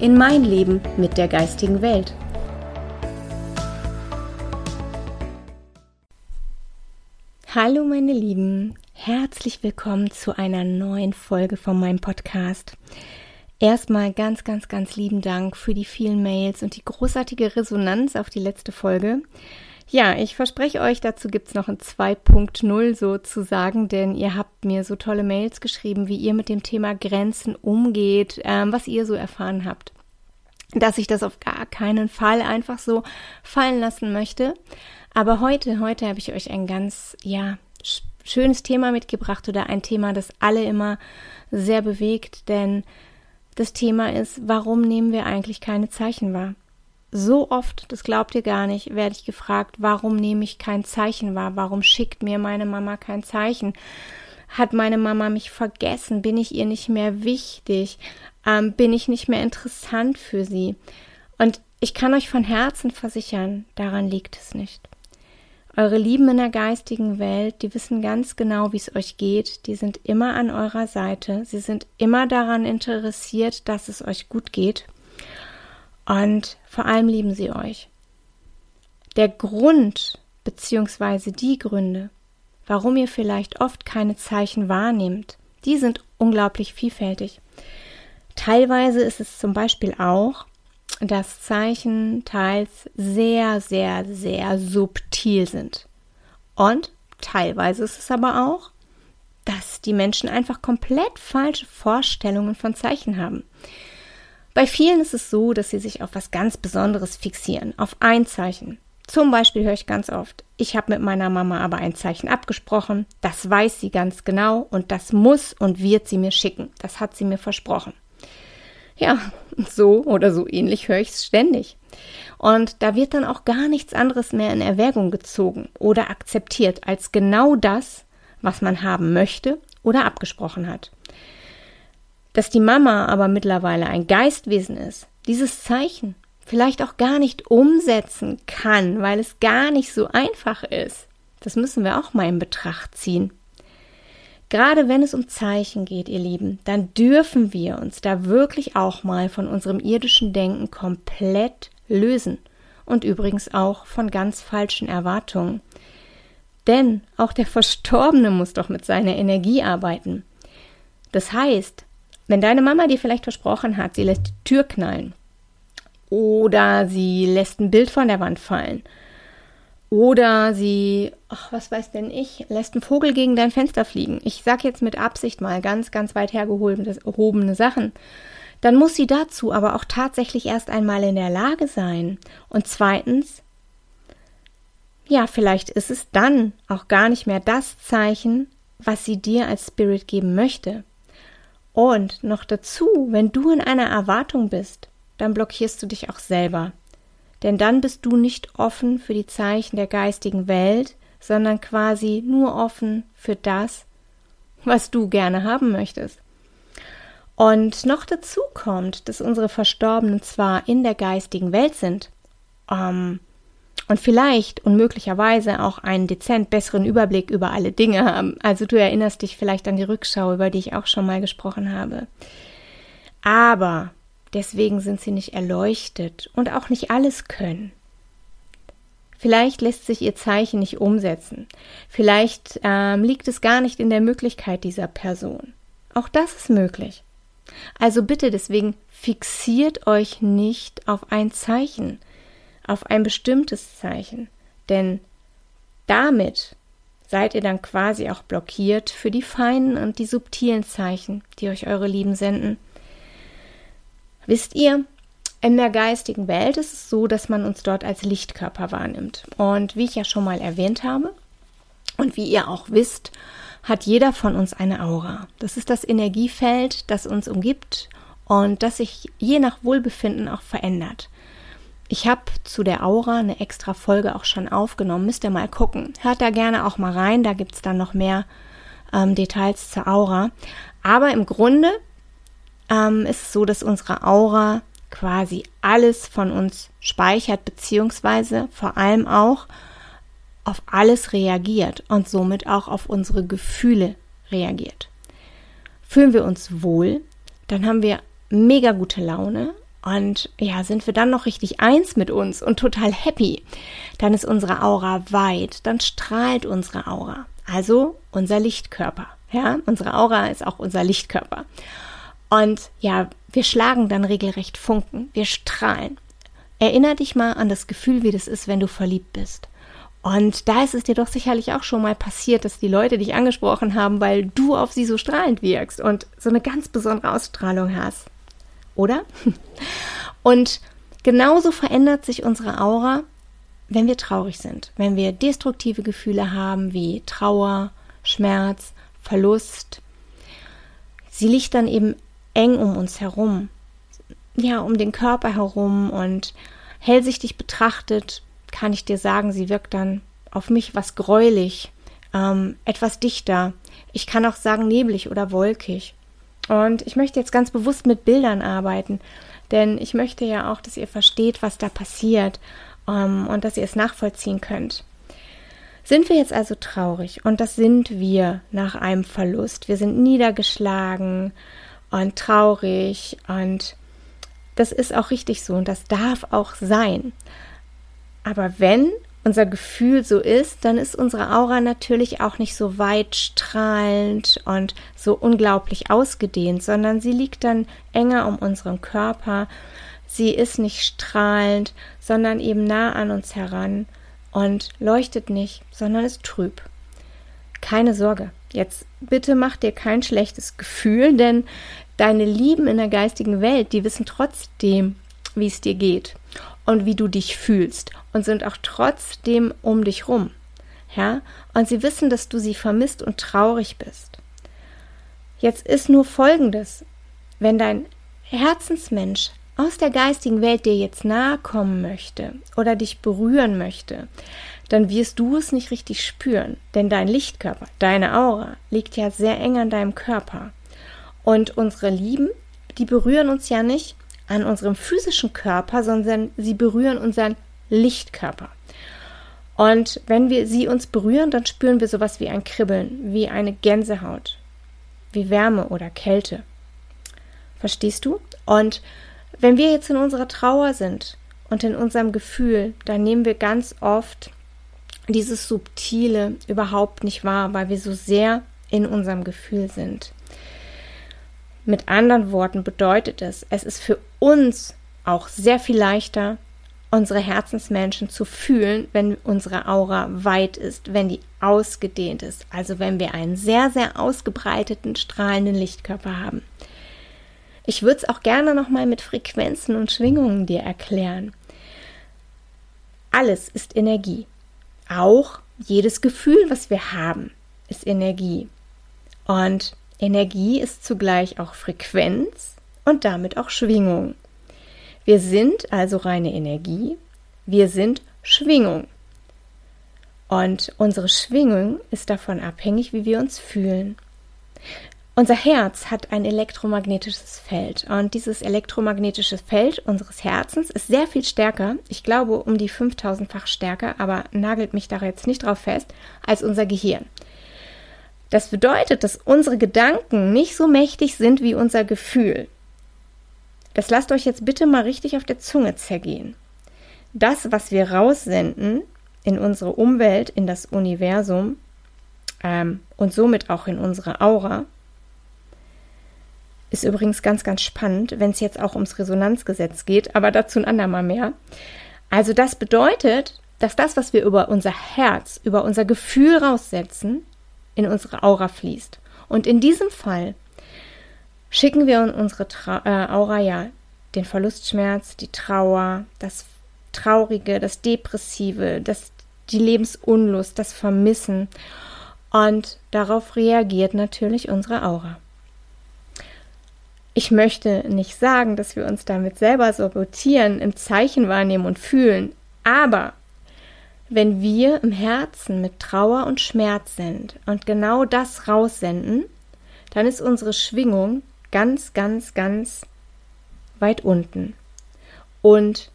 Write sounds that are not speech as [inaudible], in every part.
in mein Leben mit der geistigen Welt. Hallo meine Lieben, herzlich willkommen zu einer neuen Folge von meinem Podcast. Erstmal ganz, ganz, ganz lieben Dank für die vielen Mails und die großartige Resonanz auf die letzte Folge. Ja, ich verspreche euch, dazu gibt es noch ein 2.0 sozusagen, denn ihr habt mir so tolle Mails geschrieben, wie ihr mit dem Thema Grenzen umgeht, ähm, was ihr so erfahren habt dass ich das auf gar keinen Fall einfach so fallen lassen möchte. Aber heute, heute habe ich euch ein ganz, ja, schönes Thema mitgebracht oder ein Thema, das alle immer sehr bewegt, denn das Thema ist, warum nehmen wir eigentlich keine Zeichen wahr? So oft, das glaubt ihr gar nicht, werde ich gefragt, warum nehme ich kein Zeichen wahr? Warum schickt mir meine Mama kein Zeichen? Hat meine Mama mich vergessen? Bin ich ihr nicht mehr wichtig? ähm, bin ich nicht mehr interessant für sie. Und ich kann euch von Herzen versichern, daran liegt es nicht. Eure Lieben in der geistigen Welt, die wissen ganz genau, wie es euch geht, die sind immer an eurer Seite, sie sind immer daran interessiert, dass es euch gut geht und vor allem lieben sie euch. Der Grund beziehungsweise die Gründe, warum ihr vielleicht oft keine Zeichen wahrnehmt, die sind unglaublich vielfältig. Teilweise ist es zum Beispiel auch, dass Zeichen teils sehr, sehr, sehr subtil sind. Und teilweise ist es aber auch, dass die Menschen einfach komplett falsche Vorstellungen von Zeichen haben. Bei vielen ist es so, dass sie sich auf was ganz Besonderes fixieren, auf ein Zeichen. Zum Beispiel höre ich ganz oft, ich habe mit meiner Mama aber ein Zeichen abgesprochen, das weiß sie ganz genau und das muss und wird sie mir schicken. Das hat sie mir versprochen. Ja, so oder so ähnlich höre ich es ständig. Und da wird dann auch gar nichts anderes mehr in Erwägung gezogen oder akzeptiert als genau das, was man haben möchte oder abgesprochen hat. Dass die Mama aber mittlerweile ein Geistwesen ist, dieses Zeichen vielleicht auch gar nicht umsetzen kann, weil es gar nicht so einfach ist, das müssen wir auch mal in Betracht ziehen. Gerade wenn es um Zeichen geht, ihr Lieben, dann dürfen wir uns da wirklich auch mal von unserem irdischen Denken komplett lösen und übrigens auch von ganz falschen Erwartungen. Denn auch der Verstorbene muss doch mit seiner Energie arbeiten. Das heißt, wenn deine Mama dir vielleicht versprochen hat, sie lässt die Tür knallen oder sie lässt ein Bild von der Wand fallen oder sie, ach, was weiß denn ich, lässt einen Vogel gegen dein Fenster fliegen. Ich sag jetzt mit Absicht mal ganz, ganz weit hergehobene Sachen. Dann muss sie dazu aber auch tatsächlich erst einmal in der Lage sein. Und zweitens, ja, vielleicht ist es dann auch gar nicht mehr das Zeichen, was sie dir als Spirit geben möchte. Und noch dazu, wenn du in einer Erwartung bist, dann blockierst du dich auch selber denn dann bist du nicht offen für die Zeichen der geistigen Welt, sondern quasi nur offen für das, was du gerne haben möchtest. Und noch dazu kommt, dass unsere Verstorbenen zwar in der geistigen Welt sind ähm, und vielleicht und möglicherweise auch einen dezent besseren Überblick über alle Dinge haben. Also du erinnerst dich vielleicht an die Rückschau, über die ich auch schon mal gesprochen habe. Aber Deswegen sind sie nicht erleuchtet und auch nicht alles können. Vielleicht lässt sich ihr Zeichen nicht umsetzen. Vielleicht ähm, liegt es gar nicht in der Möglichkeit dieser Person. Auch das ist möglich. Also bitte deswegen fixiert euch nicht auf ein Zeichen, auf ein bestimmtes Zeichen, denn damit seid ihr dann quasi auch blockiert für die feinen und die subtilen Zeichen, die euch eure Lieben senden. Wisst ihr, in der geistigen Welt ist es so, dass man uns dort als Lichtkörper wahrnimmt. Und wie ich ja schon mal erwähnt habe und wie ihr auch wisst, hat jeder von uns eine Aura. Das ist das Energiefeld, das uns umgibt und das sich je nach Wohlbefinden auch verändert. Ich habe zu der Aura eine extra Folge auch schon aufgenommen. Müsst ihr mal gucken. Hört da gerne auch mal rein. Da gibt es dann noch mehr ähm, Details zur Aura. Aber im Grunde ähm, ist es so, dass unsere Aura quasi alles von uns speichert, beziehungsweise vor allem auch auf alles reagiert und somit auch auf unsere Gefühle reagiert. Fühlen wir uns wohl, dann haben wir mega gute Laune und ja, sind wir dann noch richtig eins mit uns und total happy, dann ist unsere Aura weit, dann strahlt unsere Aura, also unser Lichtkörper. Ja, unsere Aura ist auch unser Lichtkörper. Und ja, wir schlagen dann regelrecht Funken, wir strahlen. Erinner dich mal an das Gefühl, wie das ist, wenn du verliebt bist. Und da ist es dir doch sicherlich auch schon mal passiert, dass die Leute dich angesprochen haben, weil du auf sie so strahlend wirkst und so eine ganz besondere Ausstrahlung hast. Oder? Und genauso verändert sich unsere Aura, wenn wir traurig sind, wenn wir destruktive Gefühle haben wie Trauer, Schmerz, Verlust. Sie liegt dann eben eng um uns herum, ja, um den Körper herum und hellsichtig betrachtet kann ich dir sagen, sie wirkt dann auf mich was gräulich, ähm, etwas dichter. Ich kann auch sagen neblig oder wolkig. Und ich möchte jetzt ganz bewusst mit Bildern arbeiten, denn ich möchte ja auch, dass ihr versteht, was da passiert ähm, und dass ihr es nachvollziehen könnt. Sind wir jetzt also traurig und das sind wir nach einem Verlust. Wir sind niedergeschlagen und traurig und das ist auch richtig so und das darf auch sein. Aber wenn unser Gefühl so ist, dann ist unsere Aura natürlich auch nicht so weit strahlend und so unglaublich ausgedehnt, sondern sie liegt dann enger um unseren Körper. Sie ist nicht strahlend, sondern eben nah an uns heran und leuchtet nicht, sondern ist trüb. Keine Sorge, jetzt bitte mach dir kein schlechtes Gefühl, denn deine Lieben in der geistigen Welt, die wissen trotzdem, wie es dir geht und wie du dich fühlst und sind auch trotzdem um dich rum. Ja, und sie wissen, dass du sie vermisst und traurig bist. Jetzt ist nur Folgendes. Wenn dein Herzensmensch aus der geistigen Welt dir jetzt nahe kommen möchte oder dich berühren möchte, dann wirst du es nicht richtig spüren, denn dein Lichtkörper, deine Aura liegt ja sehr eng an deinem Körper. Und unsere Lieben, die berühren uns ja nicht an unserem physischen Körper, sondern sie berühren unseren Lichtkörper. Und wenn wir sie uns berühren, dann spüren wir sowas wie ein Kribbeln, wie eine Gänsehaut, wie Wärme oder Kälte. Verstehst du? Und wenn wir jetzt in unserer Trauer sind und in unserem Gefühl, dann nehmen wir ganz oft dieses Subtile überhaupt nicht wahr, weil wir so sehr in unserem Gefühl sind. Mit anderen Worten bedeutet es, es ist für uns auch sehr viel leichter, unsere Herzensmenschen zu fühlen, wenn unsere Aura weit ist, wenn die ausgedehnt ist, also wenn wir einen sehr, sehr ausgebreiteten, strahlenden Lichtkörper haben. Ich würde es auch gerne nochmal mit Frequenzen und Schwingungen dir erklären. Alles ist Energie. Auch jedes Gefühl, was wir haben, ist Energie. Und Energie ist zugleich auch Frequenz und damit auch Schwingung. Wir sind also reine Energie, wir sind Schwingung. Und unsere Schwingung ist davon abhängig, wie wir uns fühlen. Unser Herz hat ein elektromagnetisches Feld und dieses elektromagnetische Feld unseres Herzens ist sehr viel stärker, ich glaube um die 5000-fach stärker, aber nagelt mich da jetzt nicht drauf fest, als unser Gehirn. Das bedeutet, dass unsere Gedanken nicht so mächtig sind wie unser Gefühl. Das lasst euch jetzt bitte mal richtig auf der Zunge zergehen. Das, was wir raussenden in unsere Umwelt, in das Universum ähm, und somit auch in unsere Aura, ist übrigens ganz, ganz spannend, wenn es jetzt auch ums Resonanzgesetz geht, aber dazu ein andermal mehr. Also das bedeutet, dass das, was wir über unser Herz, über unser Gefühl raussetzen, in unsere Aura fließt. Und in diesem Fall schicken wir in unsere Tra äh, Aura ja den Verlustschmerz, die Trauer, das Traurige, das Depressive, das, die Lebensunlust, das Vermissen. Und darauf reagiert natürlich unsere Aura. Ich möchte nicht sagen, dass wir uns damit selber sabotieren, im Zeichen wahrnehmen und fühlen, aber wenn wir im Herzen mit Trauer und Schmerz sind und genau das raussenden, dann ist unsere Schwingung ganz, ganz, ganz weit unten. Und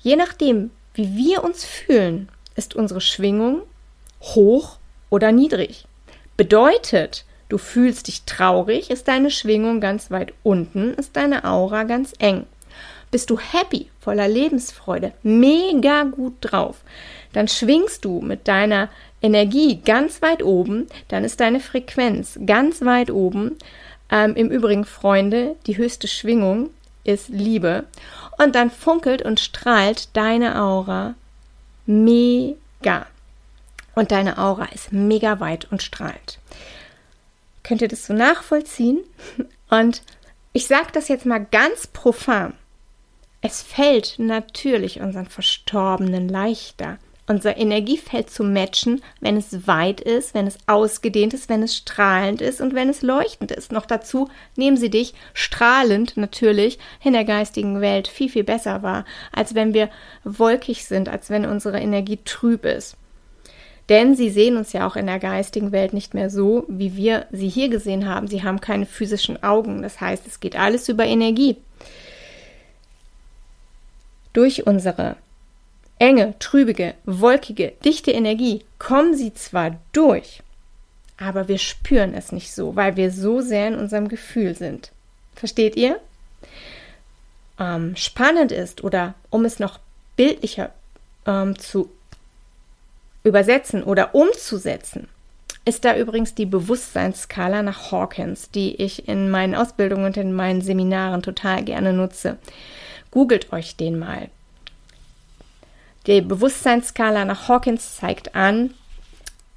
je nachdem, wie wir uns fühlen, ist unsere Schwingung hoch oder niedrig. Bedeutet, du fühlst dich traurig, ist deine Schwingung ganz weit unten, ist deine Aura ganz eng. Bist du happy, voller Lebensfreude, mega gut drauf, dann schwingst du mit deiner Energie ganz weit oben, dann ist deine Frequenz ganz weit oben. Ähm, Im Übrigen, Freunde, die höchste Schwingung ist Liebe. Und dann funkelt und strahlt deine Aura mega. Und deine Aura ist mega weit und strahlt. Könnt ihr das so nachvollziehen? [laughs] Und ich sage das jetzt mal ganz profan. Es fällt natürlich unseren Verstorbenen leichter, unser Energiefeld zu matchen, wenn es weit ist, wenn es ausgedehnt ist, wenn es strahlend ist und wenn es leuchtend ist. Noch dazu nehmen sie dich strahlend natürlich in der geistigen Welt viel, viel besser wahr, als wenn wir wolkig sind, als wenn unsere Energie trüb ist. Denn sie sehen uns ja auch in der geistigen Welt nicht mehr so, wie wir sie hier gesehen haben. Sie haben keine physischen Augen. Das heißt, es geht alles über Energie. Durch unsere enge, trübige, wolkige, dichte Energie kommen sie zwar durch, aber wir spüren es nicht so, weil wir so sehr in unserem Gefühl sind. Versteht ihr? Ähm, spannend ist, oder um es noch bildlicher ähm, zu übersetzen oder umzusetzen, ist da übrigens die Bewusstseinsskala nach Hawkins, die ich in meinen Ausbildungen und in meinen Seminaren total gerne nutze. Googelt euch den mal. Die Bewusstseinsskala nach Hawkins zeigt an,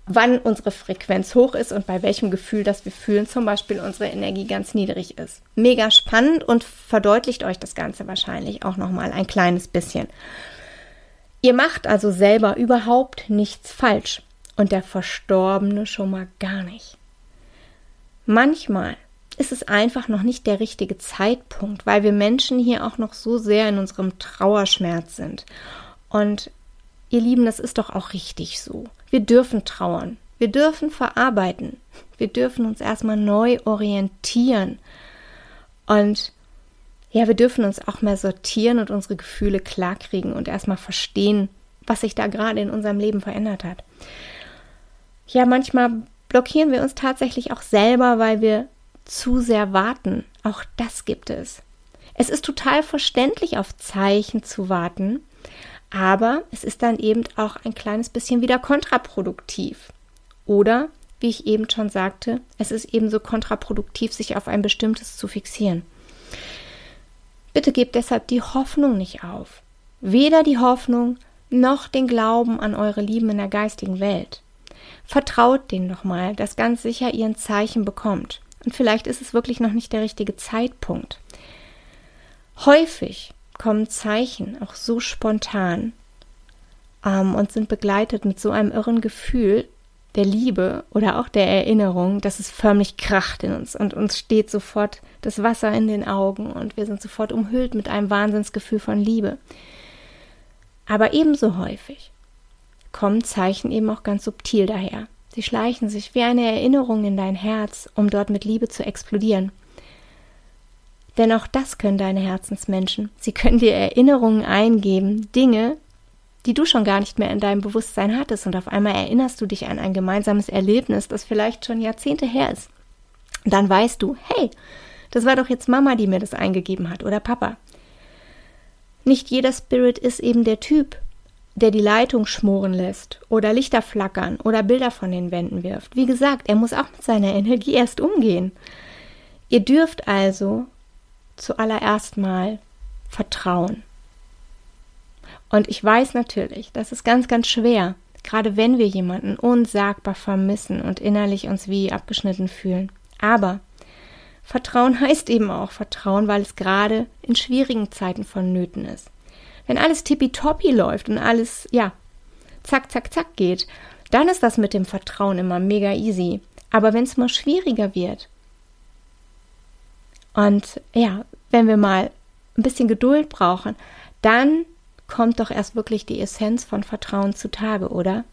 wann unsere Frequenz hoch ist und bei welchem Gefühl, das wir fühlen, zum Beispiel unsere Energie ganz niedrig ist. Mega spannend und verdeutlicht euch das Ganze wahrscheinlich auch nochmal ein kleines bisschen. Ihr macht also selber überhaupt nichts falsch und der Verstorbene schon mal gar nicht. Manchmal ist es einfach noch nicht der richtige Zeitpunkt, weil wir Menschen hier auch noch so sehr in unserem Trauerschmerz sind und ihr Lieben, das ist doch auch richtig so. Wir dürfen trauern. Wir dürfen verarbeiten. Wir dürfen uns erstmal neu orientieren. Und ja, wir dürfen uns auch mehr sortieren und unsere Gefühle klarkriegen und erstmal verstehen, was sich da gerade in unserem Leben verändert hat. Ja, manchmal blockieren wir uns tatsächlich auch selber, weil wir zu sehr warten. Auch das gibt es. Es ist total verständlich, auf Zeichen zu warten, aber es ist dann eben auch ein kleines bisschen wieder kontraproduktiv. Oder, wie ich eben schon sagte, es ist ebenso kontraproduktiv, sich auf ein bestimmtes zu fixieren. Bitte gebt deshalb die Hoffnung nicht auf. Weder die Hoffnung noch den Glauben an eure Lieben in der geistigen Welt. Vertraut denen doch mal, dass ganz sicher ihr ein Zeichen bekommt. Und vielleicht ist es wirklich noch nicht der richtige Zeitpunkt. Häufig kommen Zeichen auch so spontan ähm, und sind begleitet mit so einem irren Gefühl der Liebe oder auch der Erinnerung, dass es förmlich kracht in uns und uns steht sofort das Wasser in den Augen und wir sind sofort umhüllt mit einem Wahnsinnsgefühl von Liebe. Aber ebenso häufig kommen Zeichen eben auch ganz subtil daher. Sie schleichen sich wie eine Erinnerung in dein Herz, um dort mit Liebe zu explodieren. Denn auch das können deine Herzensmenschen. Sie können dir Erinnerungen eingeben, Dinge, die du schon gar nicht mehr in deinem Bewusstsein hattest und auf einmal erinnerst du dich an ein gemeinsames Erlebnis, das vielleicht schon Jahrzehnte her ist. Dann weißt du, hey, das war doch jetzt Mama, die mir das eingegeben hat oder Papa. Nicht jeder Spirit ist eben der Typ, der die Leitung schmoren lässt oder Lichter flackern oder Bilder von den Wänden wirft. Wie gesagt, er muss auch mit seiner Energie erst umgehen. Ihr dürft also zuallererst mal Vertrauen. Und ich weiß natürlich, das ist ganz, ganz schwer, gerade wenn wir jemanden unsagbar vermissen und innerlich uns wie abgeschnitten fühlen. Aber Vertrauen [laughs] heißt eben auch Vertrauen, weil es gerade in schwierigen Zeiten vonnöten ist. Wenn alles tippitoppi läuft und alles, ja, zack, zack, zack geht, dann ist das mit dem Vertrauen immer mega easy. Aber wenn es mal schwieriger wird, Und ja, wenn wir mal ein bisschen Geduld brauchen, dann kommt doch erst wirklich die Essenz von Vertrauen zutage, oder?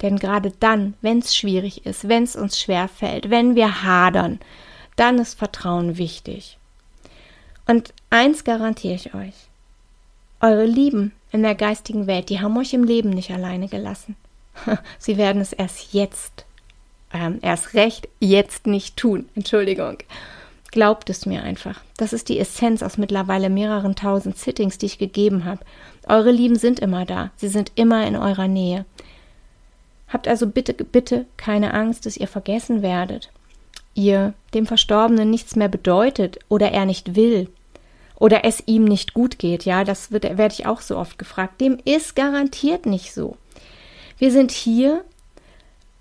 Denn gerade dann, wenn es schwierig ist, wenn es uns schwer fällt, wenn wir hadern, dann ist Vertrauen wichtig. Und eins garantiere ich euch. Eure Lieben in der geistigen Welt, die haben euch im Leben nicht alleine gelassen. [laughs] Sie werden es erst jetzt, ähm, erst recht jetzt nicht tun. Entschuldigung. Glaubt es mir einfach. Das ist die Essenz aus mittlerweile mehreren tausend Sittings, die ich gegeben habe. Eure Lieben sind immer da. Sie sind immer in eurer Nähe. Habt also bitte, bitte keine Angst, dass ihr vergessen werdet. Ihr dem Verstorbenen nichts mehr bedeutet oder er nicht will oder es ihm nicht gut geht. Ja, das wird, werde ich auch so oft gefragt. Dem ist garantiert nicht so. Wir sind hier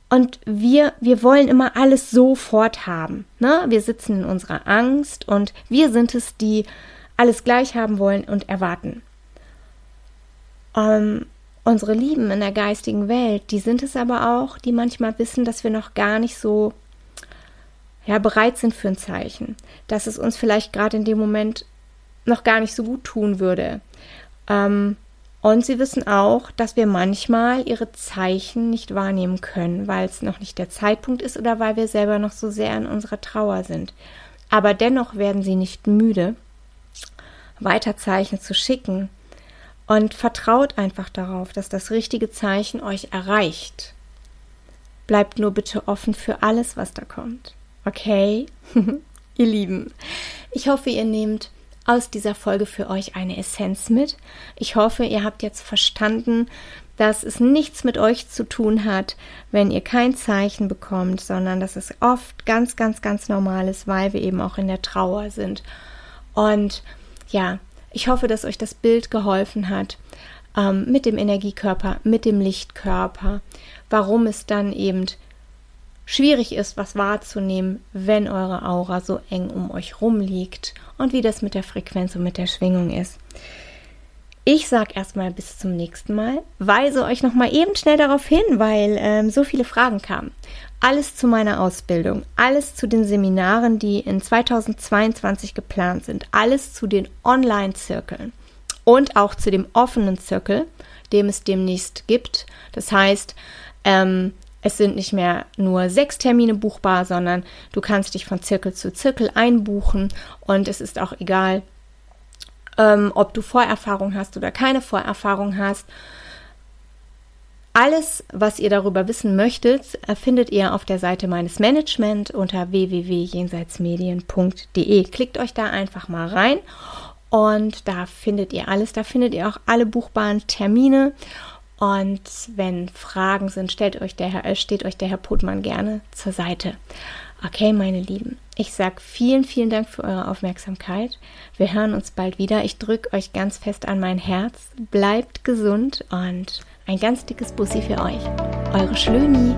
und wir, wir wollen immer alles sofort haben. Ne? Wir sitzen in unserer Angst und wir sind es, die alles gleich haben wollen und erwarten. Ähm, unsere Lieben in der geistigen Welt, die sind es aber auch, die manchmal wissen, dass wir noch gar nicht so ja, bereit sind für ein Zeichen, dass es uns vielleicht gerade in dem Moment noch gar nicht so gut tun würde. Ähm, und sie wissen auch, dass wir manchmal ihre Zeichen nicht wahrnehmen können, weil es noch nicht der Zeitpunkt ist oder weil wir selber noch so sehr in unserer Trauer sind. Aber dennoch werden sie nicht müde, weiter Zeichen zu schicken. Und vertraut einfach darauf, dass das richtige Zeichen euch erreicht. Bleibt nur bitte offen für alles, was da kommt. Okay? [laughs] ihr Lieben, ich hoffe, ihr nehmt aus dieser Folge für euch eine Essenz mit. Ich hoffe, ihr habt jetzt verstanden, dass es nichts mit euch zu tun hat, wenn ihr kein Zeichen bekommt, sondern dass es oft ganz, ganz, ganz normal ist, weil wir eben auch in der Trauer sind. Und ja, ich hoffe, dass euch das Bild geholfen hat ähm, mit dem Energiekörper, mit dem Lichtkörper, warum es dann eben schwierig ist, was wahrzunehmen, wenn eure Aura so eng um euch rum liegt und wie das mit der Frequenz und mit der Schwingung ist. Ich sag erstmal bis zum nächsten Mal, weise euch nochmal eben schnell darauf hin, weil ähm, so viele Fragen kamen. Alles zu meiner Ausbildung, alles zu den Seminaren, die in 2022 geplant sind, alles zu den Online-Zirkeln und auch zu dem offenen Zirkel, dem es demnächst gibt. Das heißt, ähm, es sind nicht mehr nur sechs Termine buchbar, sondern du kannst dich von Zirkel zu Zirkel einbuchen und es ist auch egal, ähm, ob du Vorerfahrung hast oder keine Vorerfahrung hast. Alles, was ihr darüber wissen möchtet, findet ihr auf der Seite meines Management unter www.jenseitsmedien.de. Klickt euch da einfach mal rein und da findet ihr alles. Da findet ihr auch alle buchbaren Termine und wenn Fragen sind, stellt euch der Herr, äh, steht euch der Herr Putmann gerne zur Seite. Okay, meine Lieben, ich sage vielen, vielen Dank für eure Aufmerksamkeit. Wir hören uns bald wieder. Ich drücke euch ganz fest an mein Herz. Bleibt gesund und ein ganz dickes Bussi für euch. Eure Schlöni.